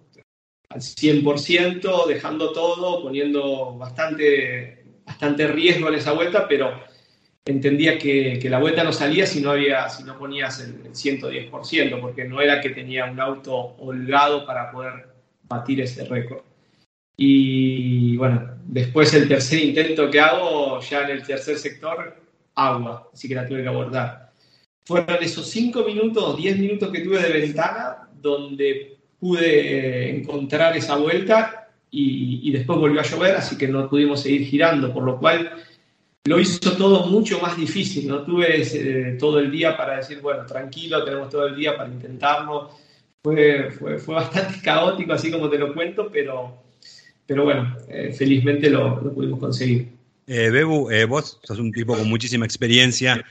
al 100%, dejando todo, poniendo bastante, bastante riesgo en esa vuelta, pero entendía que, que, la vuelta no salía si no, había, si no ponías el, el 110%, porque no era que tenía un auto holgado para poder batir ese récord. Y bueno, después el tercer intento que hago, ya en el tercer sector, agua, así que la tuve que abordar. Fueron esos 5 minutos, 10 minutos que tuve de ventana donde pude encontrar esa vuelta y, después volvió a llover, así que no pudimos seguir girando, por lo cual lo hizo todo mucho más difícil. No tuve eh, todo el día para decir, bueno, tranquilo, tenemos todo el día para intentarlo. Fue, fue, fue bastante caótico, así como te lo cuento, pero, pero bueno, eh, felizmente lo, pudimos conseguir. Eh, Bebu, eh, vos sos un tipo con muchísima experiencia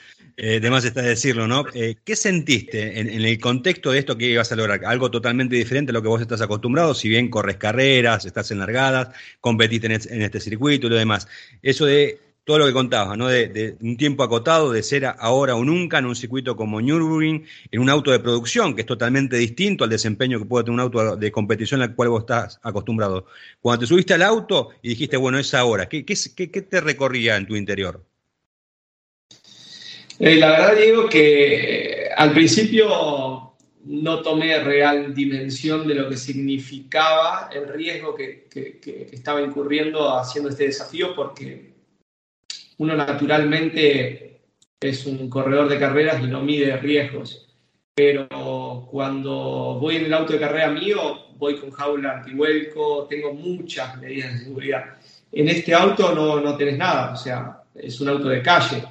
Eh, además está decirlo, ¿no? Eh, ¿Qué sentiste en, el contexto de esto que ibas a lograr? Algo totalmente diferente a lo que vos estás acostumbrado, si bien corres carreras, estás en largadas, competiste en, este circuito y lo demás. Eso de todo lo que contabas, ¿no? De, un tiempo acotado, de ser ahora o nunca en un circuito como Nürburgring, en un auto de producción, que es totalmente distinto al desempeño que puede tener un auto de competición al cual vos estás acostumbrado. Cuando te subiste al auto y dijiste, bueno, es ahora, ¿qué, qué, qué te recorría en tu interior? Eh, la verdad, digo que al principio no tomé real dimensión de lo que significaba el riesgo que, estaba incurriendo haciendo este desafío, porque uno naturalmente es un corredor de carreras y no mide riesgos. Pero cuando voy en el auto de carrera mío, voy con jaula antihuelco, tengo muchas medidas de seguridad. En este auto no, no tenés nada, o sea, es un auto de calle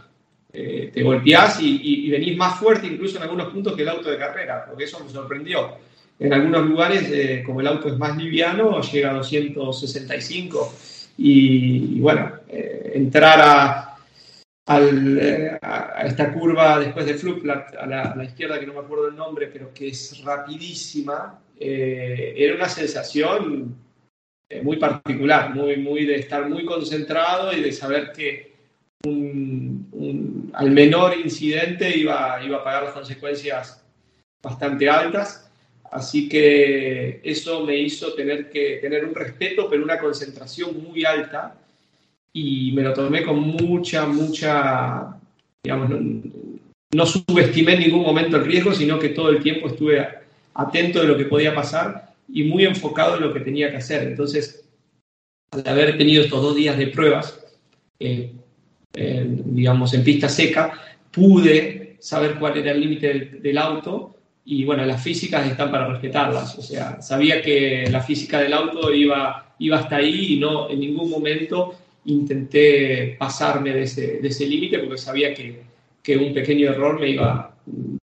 eh, te golpeás y, venís más fuerte incluso en algunos puntos que el auto de carrera, porque eso me sorprendió. En algunos lugares, eh, como el auto es más liviano, llega a 265 y, bueno, eh, entrar a, a, esta curva después de Fluplat, a la, izquierda, que no me acuerdo el nombre, pero que es rapidísima, era una sensación muy particular, muy, muy de estar muy concentrado y de saber que un, al menor incidente iba, iba a pagar las consecuencias bastante altas. Así que eso me hizo tener que tener un respeto, pero una concentración muy alta. Y me lo tomé con mucha, mucha, digamos, no, subestimé en ningún momento el riesgo, sino que todo el tiempo estuve atento de lo que podía pasar y muy enfocado en lo que tenía que hacer. Entonces, al haber tenido estos dos días de pruebas, eh, digamos, en pista seca, pude saber cuál era el límite del, auto y bueno, las físicas están para respetarlas. O sea, sabía que la física del auto iba, iba hasta ahí y no en ningún momento intenté pasarme de ese, de ese límite porque sabía que, que, un pequeño error me iba,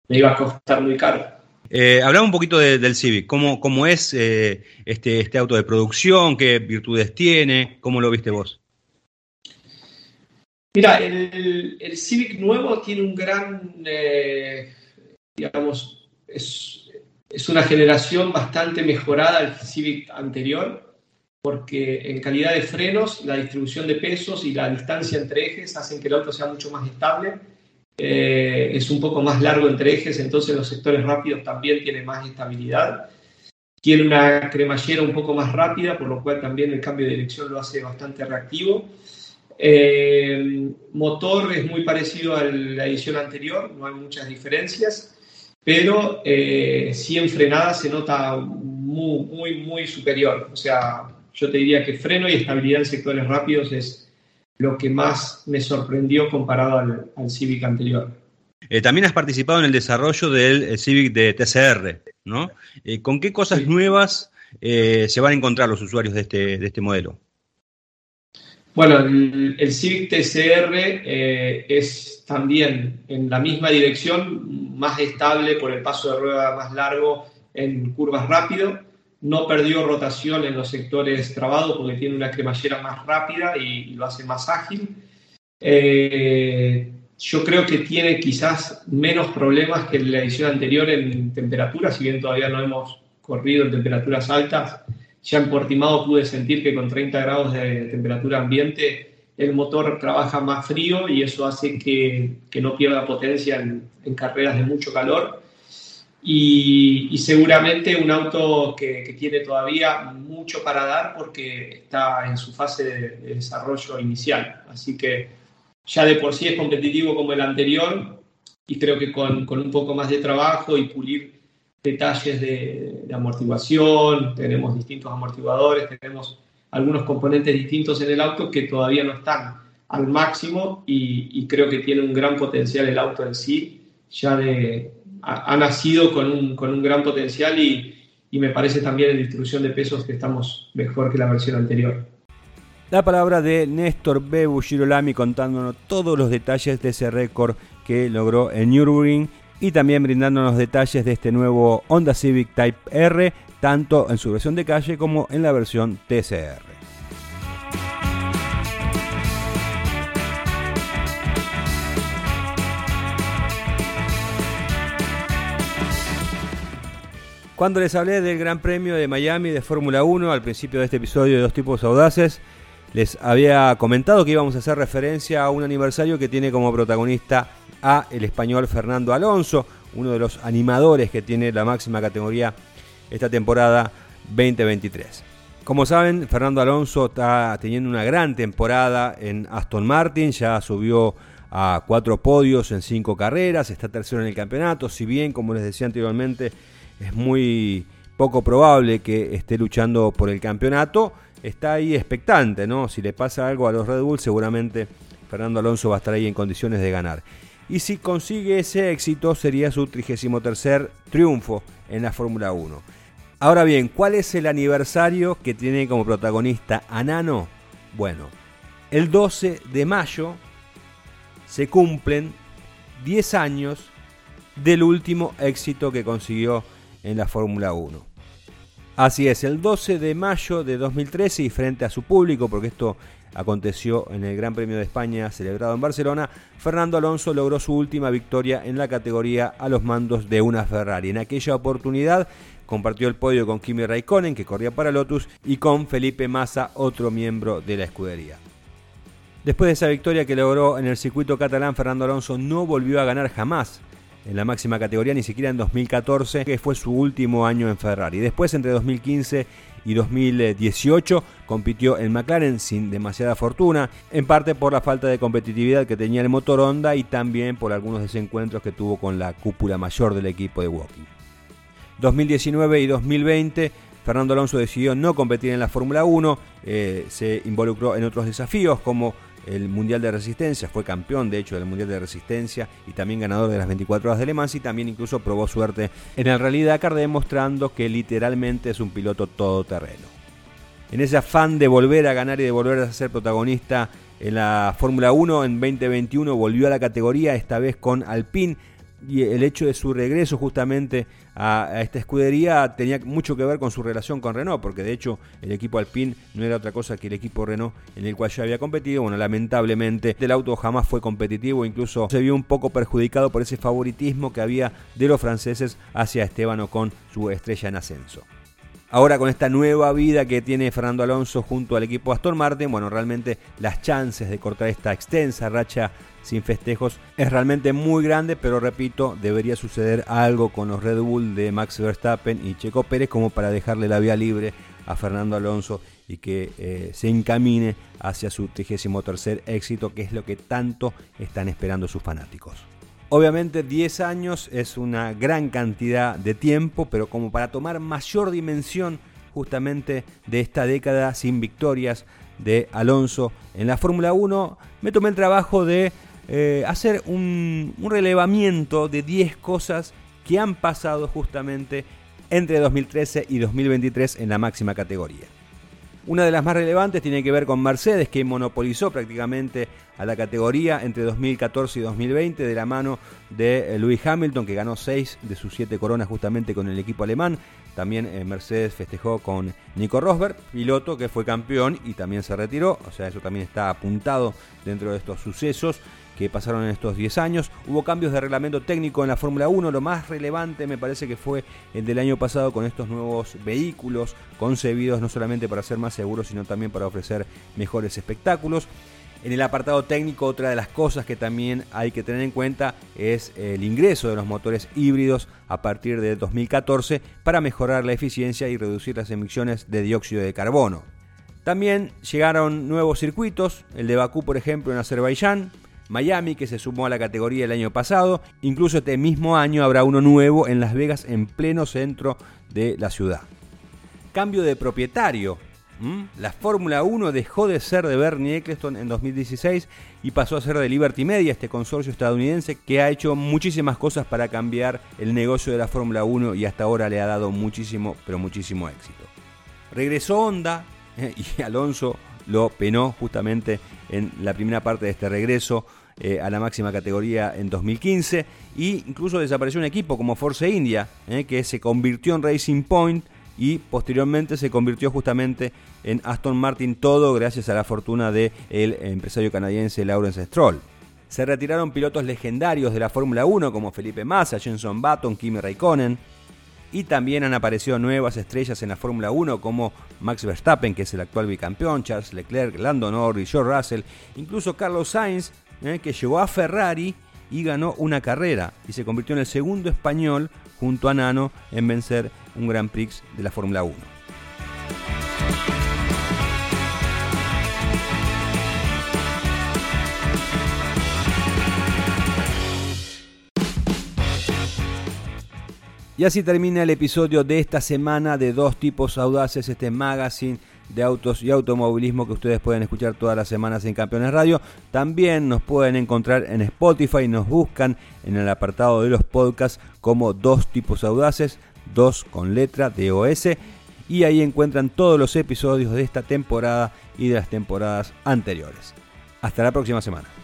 me iba a costar muy caro. Eh, hablamos un poquito del Civic, ¿cómo, cómo es eh, este, este auto de producción? ¿Qué virtudes tiene? ¿Cómo lo viste vos? Mira, el, Civic nuevo tiene un gran, eh, digamos, es, una generación bastante mejorada del Civic anterior, porque en calidad de frenos, la distribución de pesos y la distancia entre ejes hacen que el auto sea mucho más estable. Eh, es un poco más largo entre ejes, entonces los sectores rápidos también tienen más estabilidad. Tiene una cremallera un poco más rápida, por lo cual también el cambio de dirección lo hace bastante reactivo. Eh, motor es muy parecido a la edición anterior, no hay muchas diferencias, pero eh, sí en frenada se nota muy, muy, muy superior. O sea, yo te diría que freno y estabilidad en sectores rápidos es lo que más me sorprendió comparado al, Civic anterior. Eh, también has participado en el desarrollo del Civic de TCR, ¿no? ¿Con qué cosas nuevas se van a encontrar los usuarios de este, de este modelo? Bueno, el, Civic TCR eh, es también en la misma dirección, más estable por el paso de rueda más largo en curvas rápido. No perdió rotación en los sectores trabados porque tiene una cremallera más rápida y, lo hace más ágil. Eh, yo creo que tiene quizás menos problemas que la edición anterior en temperatura, si bien todavía no hemos corrido en temperaturas altas ya en Portimao pude sentir que con 30 grados de temperatura ambiente el motor trabaja más frío y eso hace que, que no pierda potencia en, en, carreras de mucho calor. Y, y seguramente un auto que, que, tiene todavía mucho para dar porque está en su fase de, de desarrollo inicial. Así que ya de por sí es competitivo como el anterior y creo que con, con un poco más de trabajo y pulir detalles de, amortiguación, tenemos distintos amortiguadores, tenemos algunos componentes distintos en el auto que todavía no están al máximo y, creo que tiene un gran potencial el auto en sí, ya de, ha, nacido con un, con un, gran potencial y, y me parece también en distribución de pesos que estamos mejor que la versión anterior. La palabra de Néstor Bebu Girolami contándonos todos los detalles de ese récord que logró en Nürburgring y también brindándonos detalles de este nuevo Honda Civic Type R, tanto en su versión de calle como en la versión TCR. Cuando les hablé del Gran Premio de Miami de Fórmula 1 al principio de este episodio de Dos Tipos Audaces, les había comentado que íbamos a hacer referencia a un aniversario que tiene como protagonista a el español Fernando Alonso, uno de los animadores que tiene la máxima categoría esta temporada 2023. Como saben, Fernando Alonso está teniendo una gran temporada en Aston Martin, ya subió a cuatro podios en cinco carreras, está tercero en el campeonato, si bien, como les decía anteriormente, es muy poco probable que esté luchando por el campeonato, está ahí expectante, ¿no? Si le pasa algo a los Red Bull, seguramente Fernando Alonso va a estar ahí en condiciones de ganar. Y si consigue ese éxito, sería su 33 triunfo en la Fórmula 1. Ahora bien, ¿cuál es el aniversario que tiene como protagonista a Nano? Bueno, el 12 de mayo se cumplen 10 años del último éxito que consiguió en la Fórmula 1. Así es, el 12 de mayo de 2013 y frente a su público, porque esto aconteció en el Gran Premio de España celebrado en Barcelona, Fernando Alonso logró su última victoria en la categoría a los mandos de una Ferrari. En aquella oportunidad compartió el podio con Kimi Raikkonen, que corría para Lotus, y con Felipe Massa, otro miembro de la escudería. Después de esa victoria que logró en el circuito catalán, Fernando Alonso no volvió a ganar jamás en la máxima categoría, ni siquiera en 2014, que fue su último año en Ferrari. Después, entre 2015 y 2018, compitió en McLaren sin demasiada fortuna, en parte por la falta de competitividad que tenía el motor Honda y también por algunos desencuentros que tuvo con la cúpula mayor del equipo de Walking. 2019 y 2020 Fernando Alonso decidió no competir en la Fórmula 1, eh, se involucró en otros desafíos como el Mundial de Resistencia, fue campeón de hecho del Mundial de Resistencia y también ganador de las 24 horas de Le Mans y también incluso probó suerte en el Rally Dakar demostrando que literalmente es un piloto todoterreno. En ese afán de volver a ganar y de volver a ser protagonista en la Fórmula 1 en 2021 volvió a la categoría, esta vez con Alpine y el hecho de su regreso justamente a, esta escudería tenía mucho que ver con su relación con Renault, porque de hecho el equipo Alpine no era otra cosa que el equipo Renault en el cual ya había competido. Bueno, lamentablemente el auto jamás fue competitivo, incluso se vio un poco perjudicado por ese favoritismo que había de los franceses hacia Esteban con su estrella en ascenso. Ahora con esta nueva vida que tiene Fernando Alonso junto al equipo Aston Martin, bueno, realmente las chances de cortar esta extensa racha sin festejos es realmente muy grande, pero repito, debería suceder algo con los Red Bull de Max Verstappen y Checo Pérez como para dejarle la vía libre a Fernando Alonso y que eh, se encamine hacia su 33 éxito, que es lo que tanto están esperando sus fanáticos. Obviamente 10 años es una gran cantidad de tiempo, pero como para tomar mayor dimensión justamente de esta década sin victorias de Alonso en la Fórmula 1, me tomé el trabajo de eh, hacer un, un relevamiento de 10 cosas que han pasado justamente entre 2013 y 2023 en la máxima categoría. Una de las más relevantes tiene que ver con Mercedes, que monopolizó prácticamente a la categoría entre 2014 y 2020 de la mano de eh, Lewis Hamilton, que ganó 6 de sus 7 coronas justamente con el equipo alemán. También eh, Mercedes festejó con Nico Rosberg, piloto que fue campeón y también se retiró. O sea, eso también está apuntado dentro de estos sucesos que pasaron en estos 10 años. Hubo cambios de reglamento técnico en la Fórmula 1. Lo más relevante me parece que fue el del año pasado con estos nuevos vehículos concebidos no solamente para ser más seguros, sino también para ofrecer mejores espectáculos. En el apartado técnico, otra de las cosas que también hay que tener en cuenta es el ingreso de los motores híbridos a partir de 2014 para mejorar la eficiencia y reducir las emisiones de dióxido de carbono. También llegaron nuevos circuitos, el de Bakú por ejemplo en Azerbaiyán, Miami, que se sumó a la categoría el año pasado. Incluso este mismo año habrá uno nuevo en Las Vegas, en pleno centro de la ciudad. Cambio de propietario. La Fórmula 1 dejó de ser de Bernie Eccleston en 2016 y pasó a ser de Liberty Media, este consorcio estadounidense que ha hecho muchísimas cosas para cambiar el negocio de la Fórmula 1 y hasta ahora le ha dado muchísimo, pero muchísimo éxito. Regresó Honda y Alonso lo penó justamente en la primera parte de este regreso eh, a la máxima categoría en 2015 e incluso desapareció un equipo como Force India eh, que se convirtió en Racing Point y posteriormente se convirtió justamente en Aston Martin todo gracias a la fortuna del empresario canadiense Lawrence Stroll. Se retiraron pilotos legendarios de la Fórmula 1 como Felipe Massa, Jenson Button, Kimi Raikkonen. y también han aparecido nuevas estrellas en la Fórmula 1 como Max Verstappen, que es el actual bicampeón, Charles Leclerc, Lando Norris, George Russell, incluso Carlos Sainz, eh, que llegó a Ferrari y ganó una carrera y se convirtió en el segundo español junto a Nano en vencer un Grand Prix de la Fórmula 1. Y así termina el episodio de esta semana de Dos Tipos Audaces, este magazine de autos y automovilismo que ustedes pueden escuchar todas las semanas en Campeones Radio. También nos pueden encontrar en Spotify, nos buscan en el apartado de los podcasts como Dos Tipos Audaces, dos con letra de OS. Y ahí encuentran todos los episodios de esta temporada y de las temporadas anteriores. Hasta la próxima semana.